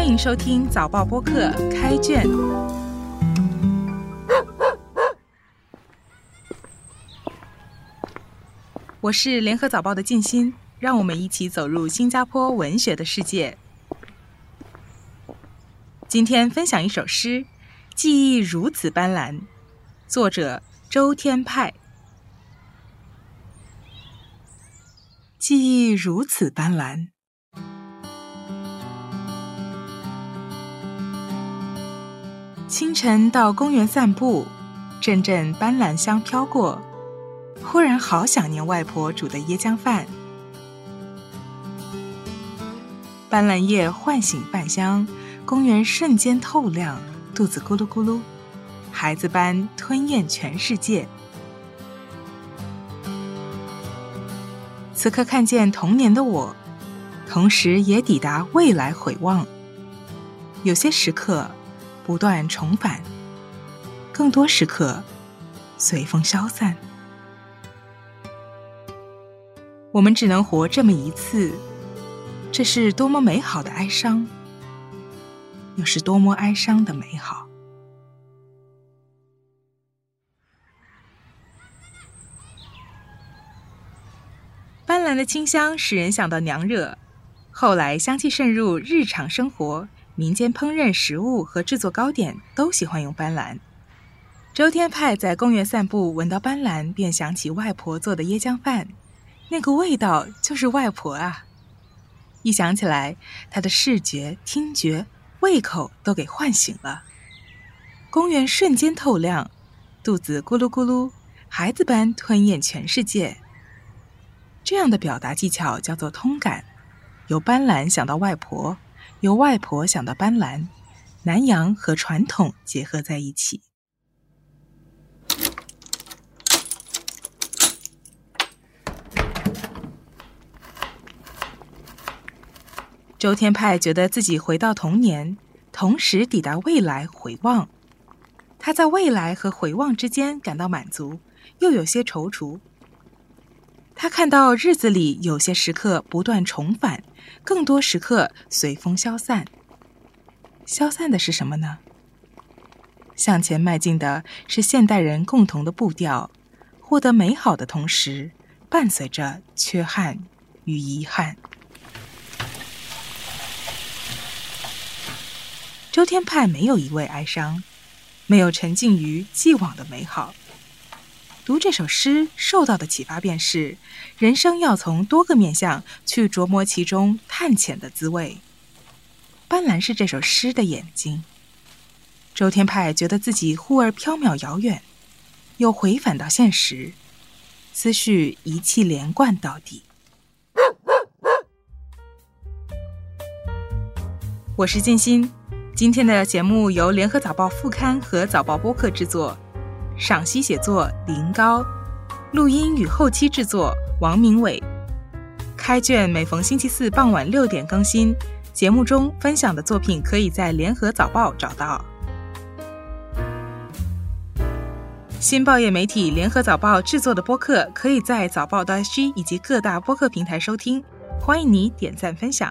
欢迎收听早报播客开卷。我是联合早报的静心，让我们一起走入新加坡文学的世界。今天分享一首诗，《记忆如此斑斓》，作者周天派。记忆如此斑斓。清晨到公园散步，阵阵斑斓香飘过，忽然好想念外婆煮的椰浆饭。斑斓叶唤醒饭香，公园瞬间透亮，肚子咕噜咕噜，孩子般吞咽全世界。此刻看见童年的我，同时也抵达未来回望。有些时刻不断重返，更多时刻随风消散。我们只能活这么一次，这是多么美好的哀伤，又是多么哀伤的美好。斑斓的清香使人想到娘惹，后来香气渗入日常生活，民间烹饪食物和制作糕点都喜欢用斑斓。周天派在公园散步，闻到斑斓便想起外婆做的椰浆饭，那个味道就是外婆啊！一想起来，他的视觉、听觉、胃口都给唤醒了，公园瞬间透亮，肚子咕噜咕噜，孩子般吞咽全世界。这样的表达技巧叫做通感，由斑斓想到外婆，由外婆想到斑斓，南洋和传统结合在一起。周天派觉得自己回到童年，同时抵达未来回望。他在未来和回望之间感到满足，又有些踌躇。他看到日子里有些时刻不断重返，更多时刻随风消散。消散的是什么呢？向前迈进的是现代人共同的步调，获得美好的同时，伴随着缺憾与遗憾。周天派没有一味哀伤，没有沉浸于既往的美好。读这首诗受到的启发便是：人生要从多个面向去琢磨其中探浅的滋味。斑斓是这首诗的眼睛。周天派觉得自己忽而缥缈遥远，又回返到现实，思绪一气连贯到底。我是静心，今天的节目由联合早报副刊和早报播客制作。赏析写作林高，录音与后期制作王明伟。开卷每逢星期四傍晚六点更新，节目中分享的作品可以在联合早报找到。新报业媒体联合早报制作的播客，可以在早报的 SG 以及各大播客平台收听，欢迎你点赞分享。